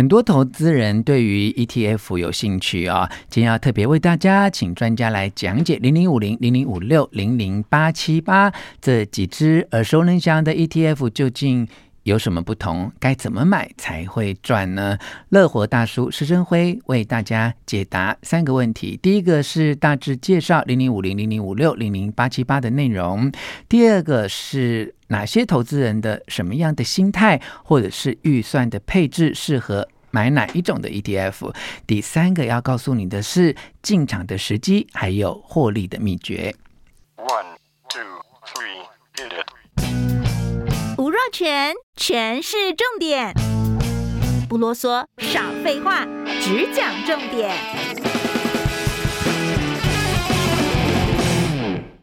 很多投资人对于 ETF 有兴趣啊、今天要特别为大家请专家来讲解零零五零、零零五六、零零八七八这几只耳熟能详的 ETF 究竟有什么不同？该怎么买才会赚呢？乐活大叔施升辉为大家解答三个问题：第一个是大致介绍零零五零、零零五六、零零八七八的内容；第二个是哪些投资人的什么样的心态或者是预算的配置适合买哪一种的 ETF；第三个要告诉你的是进场的时机还有获利的秘诀。One, 全全是，重点，不啰嗦，少废话，只讲重点。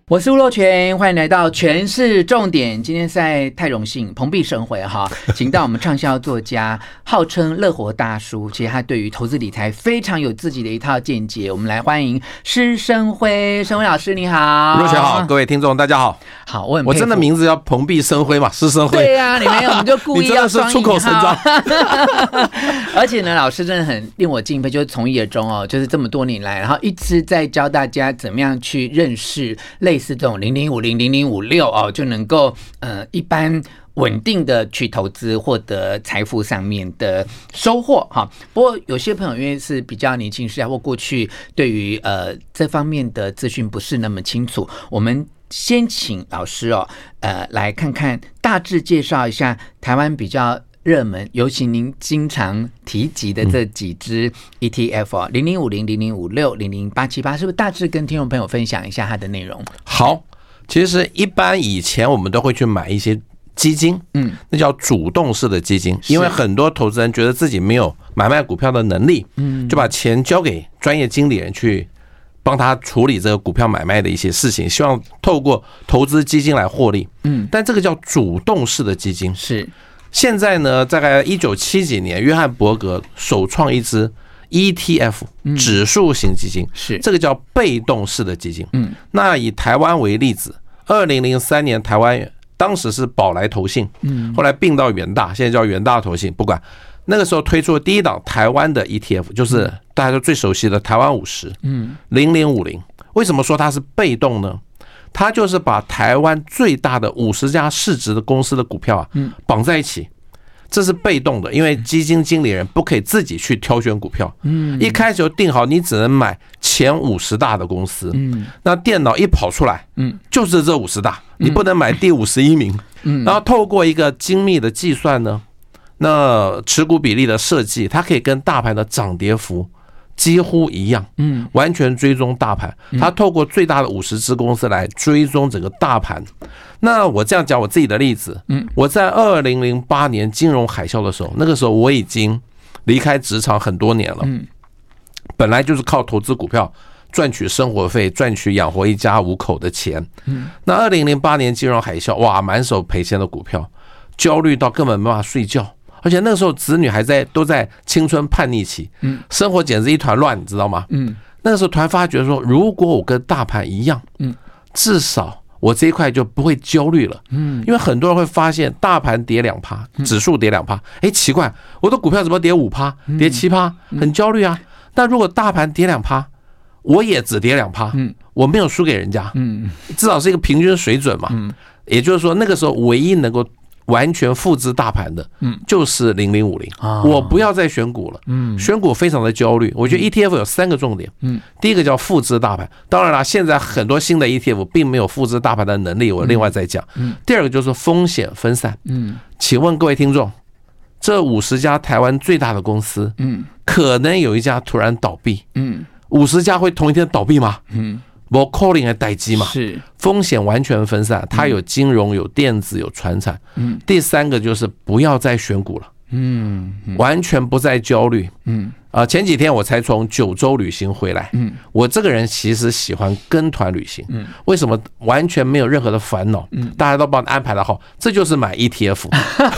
我是吴若权，欢迎来到全市重点。今天在太荣幸，蓬荜生辉哈，请到我们畅销作家，号称乐活大叔，其实他对于投资理财非常有自己的一套见解。我们来欢迎施生辉，生辉老师你好，若权好，各位听众大家好。好，我很我真的名字叫蓬荜生辉嘛，施生辉。对呀、啊，你没有，我们就故意要是出口成章。而且呢，老师真的很令我敬佩，就是从一而终哦，就是这么多年来，然后一直在教大家怎么样去认识类。类似这种零零五零零零五六哦，就能够呃一般稳定的去投资，获得财富上面的收获哈。不过有些朋友因为是比较年轻时代或过去对于呃这方面的资讯不是那么清楚，我们先请老师哦呃来看看大致介绍一下台湾比较。热门，尤其您经常提及的这几只 ETF 啊，零零五零、零零五六、零零八七八，是不是大致跟听众朋友分享一下它的内容？好，其实一般以前我们都会去买一些基金，嗯，那叫主动式的基金，因为很多投资人觉得自己没有买卖股票的能力，嗯，就把钱交给专业经理人去帮他处理这个股票买卖的一些事情，希望透过投资基金来获利，嗯，但这个叫主动式的基金。是。现在呢，大概一九七几年，约翰伯格首创一支 ETF 指数型基金，是这个叫被动式的基金。嗯，那以台湾为例子，二零零三年台湾当时是宝来投信，嗯，后来并到元大，现在叫元大投信。不管那个时候推出了第一档台湾的 ETF，就是大家都最熟悉的台湾五十，嗯，零零五零。为什么说它是被动呢？他就是把台湾最大的五十家市值的公司的股票啊，绑在一起，这是被动的，因为基金经理人不可以自己去挑选股票，嗯，一开始就定好你只能买前五十大的公司，嗯，那电脑一跑出来，嗯，就是这五十大，你不能买第五十一名，嗯，然后透过一个精密的计算呢，那持股比例的设计，它可以跟大盘的涨跌幅。几乎一样，嗯，完全追踪大盘。他透过最大的五十只公司来追踪整个大盘。那我这样讲我自己的例子，嗯，我在二零零八年金融海啸的时候，那个时候我已经离开职场很多年了，嗯，本来就是靠投资股票赚取生活费，赚取养活一家五口的钱，嗯，那二零零八年金融海啸，哇，满手赔钱的股票，焦虑到根本没办法睡觉。而且那个时候子女还在都在青春叛逆期，嗯，生活简直一团乱，你知道吗？嗯，那个时候突然发觉说，如果我跟大盘一样，嗯，至少我这一块就不会焦虑了，嗯，因为很多人会发现大盘跌两趴，指数跌两趴，哎，奇怪，我的股票怎么跌五趴，跌七趴，很焦虑啊。但如果大盘跌两趴，我也只跌两趴，嗯，我没有输给人家，嗯，至少是一个平均水准嘛，嗯，也就是说那个时候唯一能够。完全复制大盘的，嗯，就是零零五零。我不要再选股了，嗯，选股非常的焦虑。我觉得 ETF 有三个重点，嗯，第一个叫复制大盘，当然了，现在很多新的 ETF 并没有复制大盘的能力，我另外再讲。嗯，第二个就是风险分散，嗯，请问各位听众，这五十家台湾最大的公司，嗯，可能有一家突然倒闭，嗯，五十家会同一天倒闭吗？嗯。我 calling 还待机嘛？是风险完全分散，它有金融、有电子、有传产。嗯，第三个就是不要再选股了。嗯，完全不再焦虑，嗯。啊，前几天我才从九州旅行回来。嗯，我这个人其实喜欢跟团旅行。嗯，为什么完全没有任何的烦恼？嗯，大家都帮你安排的好，这就是买 ETF。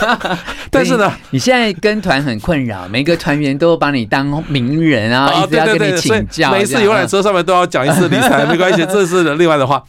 但是呢，你现在跟团很困扰，每个团员都把你当名人啊，一直要跟你请教。每次游览车上面都要讲一次理财，没关系，这是另外的话。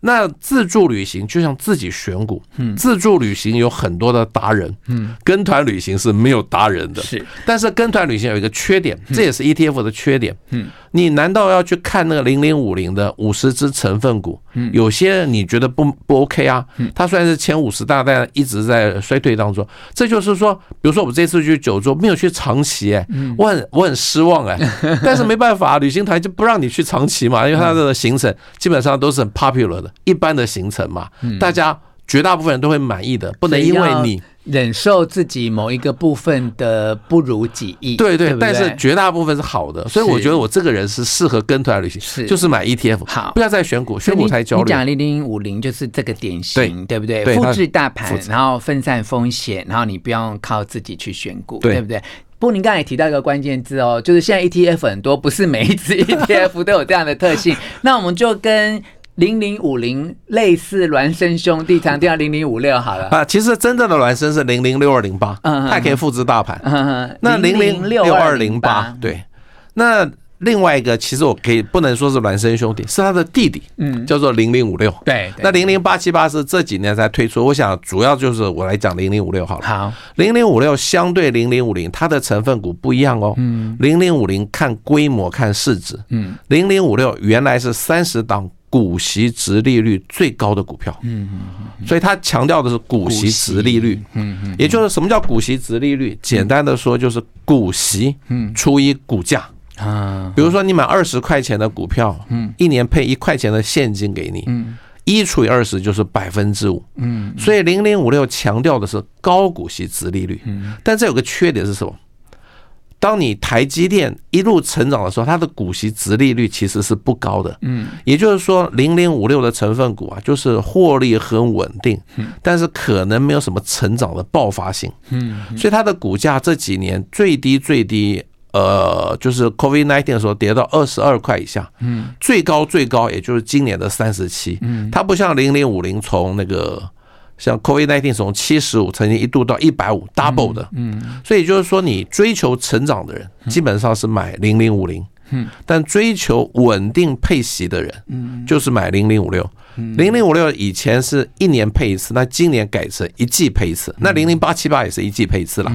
那自助旅行就像自己选股。嗯，自助旅行有很多的达人。嗯，跟团旅行是没有达人的。是，但是跟团旅行有一个缺点。这也是 ETF 的缺点。嗯，你难道要去看那个零零五零的五十只成分股？嗯，有些你觉得不不 OK 啊？它虽然是前五十大，但一直在衰退当中。这就是说，比如说我们这次去九州没有去长崎，哎，我很我很失望哎。但是没办法，旅行团就不让你去长崎嘛，因为它的行程基本上都是很 popular 的，一般的行程嘛，大家绝大部分人都会满意的，不能因为你。忍受自己某一个部分的不如己意，对对，但是绝大部分是好的，所以我觉得我这个人是适合跟团旅行，是就是买 ETF，好，不要再选股，选股太焦虑。你讲零零五零就是这个典型，对不对？复制大盘，然后分散风险，然后你不用靠自己去选股，对不对？不过您刚才也提到一个关键字哦，就是现在 ETF 很多，不是每一只 ETF 都有这样的特性，那我们就跟。零零五零类似孪生兄弟，强调零零五六好了啊。其实真正的孪生是零零六二零八，它还可以复制大盘。那零零六二零八，对。那另外一个，其实我可以不能说是孪生兄弟，是他的弟弟，嗯，叫做零零五六。对。那零零八七八是这几年才推出，我想主要就是我来讲零零五六好了。好。零零五六相对零零五零，它的成分股不一样哦。嗯。零零五零看规模看市值。嗯。零零五六原来是三十档。股息殖利率最高的股票，嗯嗯，所以他强调的是股息殖利率，嗯嗯，也就是什么叫股息殖利率？简单的说就是股息，嗯，除以股价。啊。比如说你买二十块钱的股票，嗯，一年配一块钱的现金给你，嗯，一除以二十就是百分之五，嗯，所以零零五六强调的是高股息殖利率，嗯，但这有个缺点是什么？当你台积电一路成长的时候，它的股息殖利率其实是不高的。嗯，也就是说，零零五六的成分股啊，就是获利很稳定，但是可能没有什么成长的爆发性。嗯，所以它的股价这几年最低最低，呃，就是 COVID nineteen 的时候跌到二十二块以下。嗯，最高最高也就是今年的三十七。嗯，它不像零零五零从那个。像 COVID-19 从七十五曾经一度到一百五 double 的，嗯，所以就是说你追求成长的人基本上是买零零五零，嗯，但追求稳定配息的人，嗯，就是买零零五六，零零五六以前是一年配一次，那今年改成一季配一次，那零零八七八也是一季配一次了，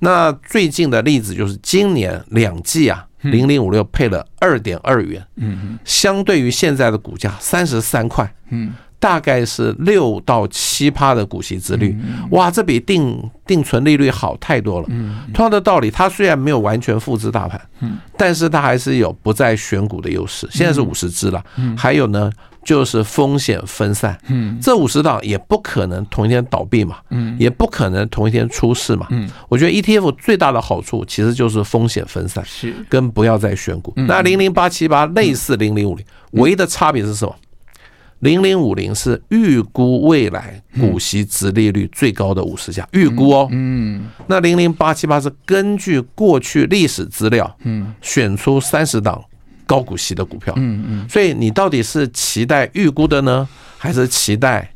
那最近的例子就是今年两季啊，零零五六配了二点二元，嗯，相对于现在的股价三十三块，嗯。大概是六到七趴的股息之率，哇，这比定定存利率好太多了。同样的道理，它虽然没有完全复制大盘，但是它还是有不再选股的优势。现在是五十只了，还有呢，就是风险分散。这五十档也不可能同一天倒闭嘛，也不可能同一天出事嘛。我觉得 ETF 最大的好处其实就是风险分散，是跟不要再选股。那零零八七八类似零零五零，唯一的差别是什么？零零五零是预估未来股息值利率最高的五十家，预估哦。嗯，那零零八七八是根据过去历史资料，嗯，选出三十档高股息的股票。嗯嗯，所以你到底是期待预估的呢，还是期待？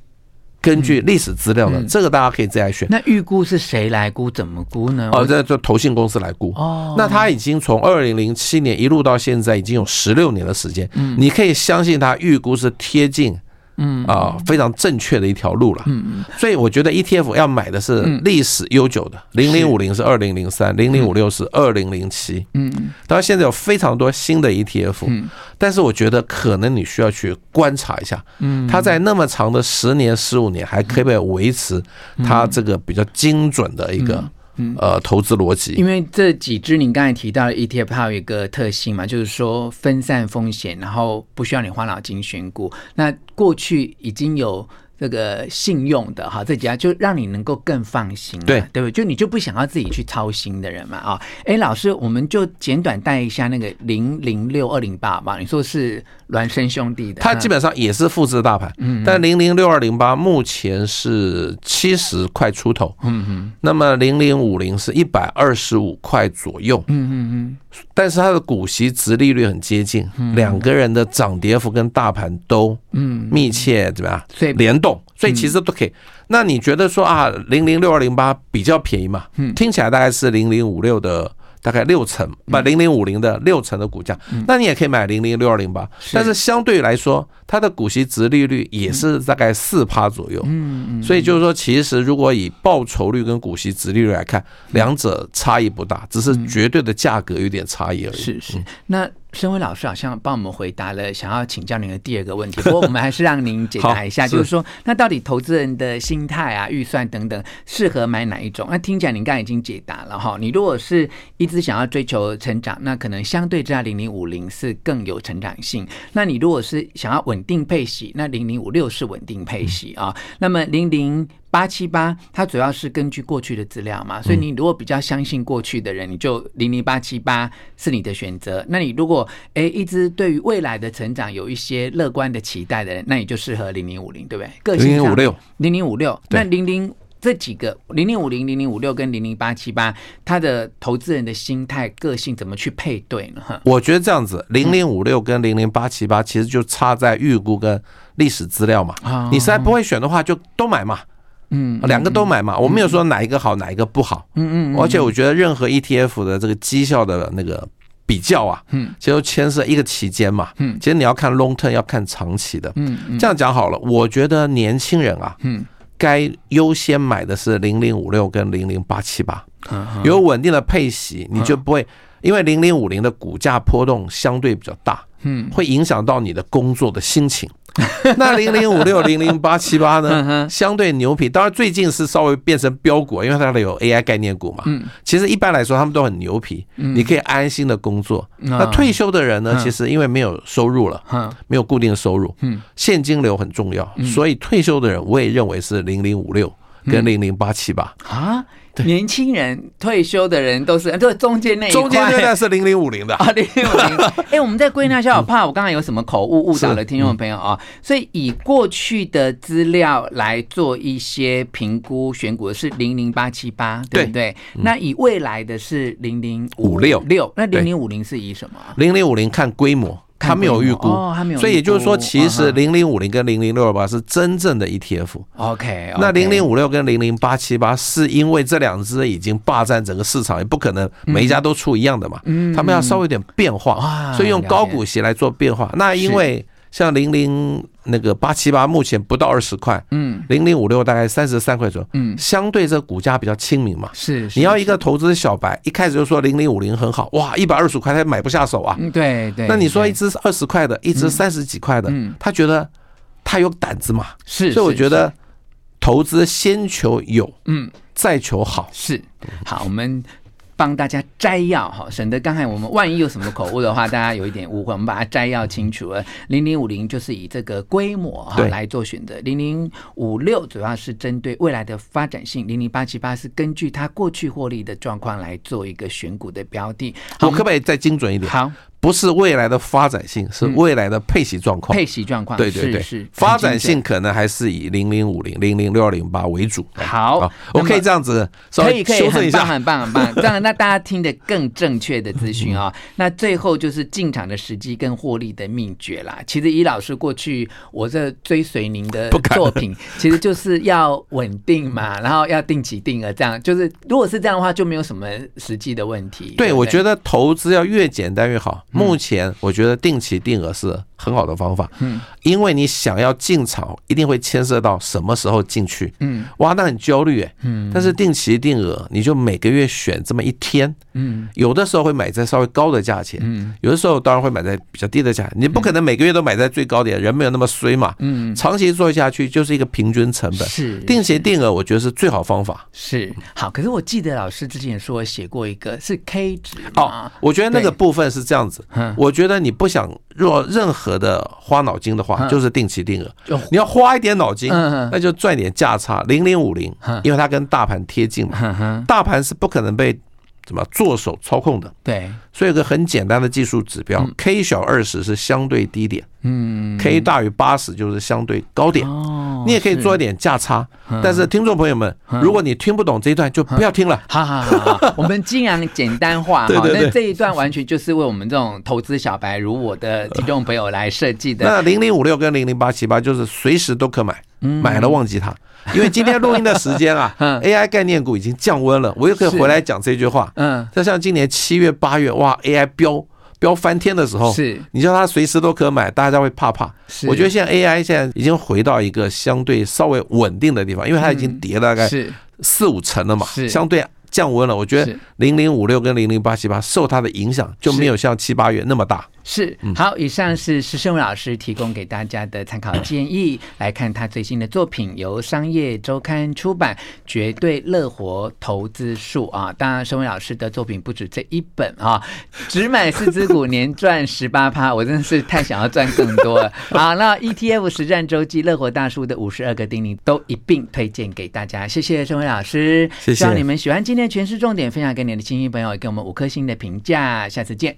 根据历史资料呢，这个大家可以再来选。那预估是谁来估？怎么估呢？哦，这就投信公司来估。哦，那他已经从二零零七年一路到现在，已经有十六年的时间。嗯，你可以相信他预估是贴近。嗯。啊，非常正确的一条路了。嗯。嗯，所以我觉得 ETF 要买的是历史悠久的，零零五零是。二零零三，零零五六是二零零七。嗯，当然现在有非常多新的 ETF，嗯，但是我觉得可能你需要去观察一下，嗯，它在那么长的十年、十五年，还可不可以维持它这个比较精准的一个。嗯，呃，投资逻辑，因为这几只您刚才提到的 ETF，它有一个特性嘛，就是说分散风险，然后不需要你花脑筋选股。那过去已经有这个信用的哈，这几家就让你能够更放心，对对不对？就你就不想要自己去操心的人嘛啊。哎，老师，我们就简短带一下那个零零六二零八吧。你说是孪生兄弟的，它基本上也是复制大盘，嗯，但零零六二零八目前是七十块出头，嗯嗯，那么零零五零是一百二十五块左右，嗯嗯嗯，但是它的股息值利率很接近，两个人的涨跌幅跟大盘都嗯。密切怎么样？所以联动，所以其实都可以。那你觉得说啊，零零六二零八比较便宜嘛？嗯，听起来大概是零零五六的。大概六成，把零零五零的六成的股价，那你也可以买零零六二零八，但是相对来说，它的股息值利率也是大概四趴左右，嗯嗯，所以就是说，其实如果以报酬率跟股息值利率来看，两者差异不大，只是绝对的价格有点差异而已。是是，那。升辉老师好像帮我们回答了想要请教您的第二个问题，不过我们还是让您解答一下，就是说，那到底投资人的心态啊、预算等等，适合买哪一种？那听起来您刚才已经解答了哈。你如果是一直想要追求成长，那可能相对之下零零五零是更有成长性。那你如果是想要稳定配息，那零零五六是稳定配息啊。那么零零。八七八，它主要是根据过去的资料嘛，所以你如果比较相信过去的人，你就零零八七八是你的选择。那你如果哎一直对于未来的成长有一些乐观的期待的人，那你就适合零零五零，对不对？零零五六，零零五六，那零零这几个零零五零、零零五六跟零零八七八，它的投资人的心态、个性怎么去配对呢？哈，我觉得这样子，零零五六跟零零八七八其实就差在预估跟历史资料嘛。你实在不会选的话，就都买嘛。嗯，两个都买嘛，我没有说哪一个好，哪一个不好。嗯嗯，而且我觉得任何 ETF 的这个绩效的那个比较啊，嗯，其实都牵涉一个期间嘛。嗯，其实你要看 long term，要看长期的。嗯，这样讲好了，我觉得年轻人啊，嗯，该优先买的是零零五六跟零零八七八，有稳定的配息，你就不会因为零零五零的股价波动相对比较大，嗯，会影响到你的工作的心情。那零零五六零零八七八呢？相对牛皮，当然最近是稍微变成标股，因为它里有 AI 概念股嘛。嗯，其实一般来说他们都很牛皮，你可以安心的工作。那退休的人呢？其实因为没有收入了，没有固定收入，嗯，现金流很重要，所以退休的人我也认为是零零五六跟零零八七八啊。年轻人退休的人都是，这中间那一块，中间那段是零零五零的 啊，零零五零。哎，我们在归纳一下，我怕我刚刚有什么口误误导了听众朋友啊。所以以过去的资料来做一些评估选股的是零零八七八，对不对？那以未来的是零零五六六，那零零五零是以什么？零零五零看规模。他没有预估，所以也就是说，其实零零五零跟零零六二八是真正的 ETF。OK，那零零五六跟零零八七八是因为这两只已经霸占整个市场，也不可能每一家都出一样的嘛。他们要稍微有点变化，所以用高股息来做变化。那因为。像零零那个八七八，目前不到二十块，嗯，零零五六大概三十三块左右，嗯，相对这股价比较亲民嘛，是。你要一个投资小白，一开始就说零零五零很好，哇，一百二十块他买不下手啊，对对。那你说一只二十块的，一只三十几块的，他觉得他有胆子嘛，是。所以我觉得投资先求有，嗯，再求好，是。好，我们。帮大家摘要哈，省得刚才我们万一有什么口误的话，大家有一点误会，我们把它摘要清楚了。零零五零就是以这个规模哈来做选择，零零五六主要是针对未来的发展性，零零八七八是根据它过去获利的状况来做一个选股的标的。好可不可以再精准一点？好。不是未来的发展性，是未来的配息状况。配息状况，对对对，是发展性可能还是以零零五零、零零六二零八为主。好，我可以这样子，可以可以，很棒很棒很棒。这样，那大家听得更正确的资讯啊。那最后就是进场的时机跟获利的秘诀啦。其实伊老师过去我这追随您的作品，其实就是要稳定嘛，然后要定期定额，这样就是如果是这样的话，就没有什么实际的问题。对，我觉得投资要越简单越好。目前我觉得定期定额是很好的方法，嗯，因为你想要进场，一定会牵涉到什么时候进去，嗯，哇，那很焦虑哎，嗯，但是定期定额，你就每个月选这么一天，嗯，有的时候会买在稍微高的价钱，嗯，有的时候当然会买在比较低的价钱，你不可能每个月都买在最高点，人没有那么衰嘛，嗯，长期做下去就是一个平均成本，是定期定额，我觉得是最好方法，是。好。可是我记得老师之前说写过一个是 K 值哦，我觉得那个部分是这样子，我觉得你不想若任何的花脑筋的话，就是定期定额。你要花一点脑筋，那就赚点价差。零零五零，因为它跟大盘贴近嘛，大盘是不可能被怎么做手操控的。对，所以有个很简单的技术指标，K 小二十是相对低点。嗯，K 大于八十就是相对高点。哦，你也可以做一点价差。但是听众朋友们，如果你听不懂这一段，就不要听了。好好好，我们尽量简单化。对对这一段完全就是为我们这种投资小白如我的听众朋友来设计的。那零零五六跟零零八七八就是随时都可买，买了忘记它。因为今天录音的时间啊，AI 概念股已经降温了，我又可以回来讲这句话。嗯，就像今年七月八月，哇，AI 飙飙翻天的时候，是你叫它随时都可买，大家会怕怕。是，我觉得现在 AI 现在已经回到一个相对稍微稳定的地方，因为它已经跌了大概四五成了嘛，相对。降温了，我觉得零零五六跟零零八七八受它的影响就没有像七八月那么大。是，好，以上是石胜伟老师提供给大家的参考建议。来看他最新的作品，由商业周刊出版《绝对乐活投资术》啊。当然，升辉老师的作品不止这一本啊，只买四只股年赚十八趴，我真的是太想要赚更多了。好，那 ETF 实战周记乐活大叔的五十二个叮咛都一并推荐给大家。谢谢升辉老师，谢谢。希望你们喜欢今天。全是重点，分享给你的亲戚朋友，给我们五颗星的评价，下次见。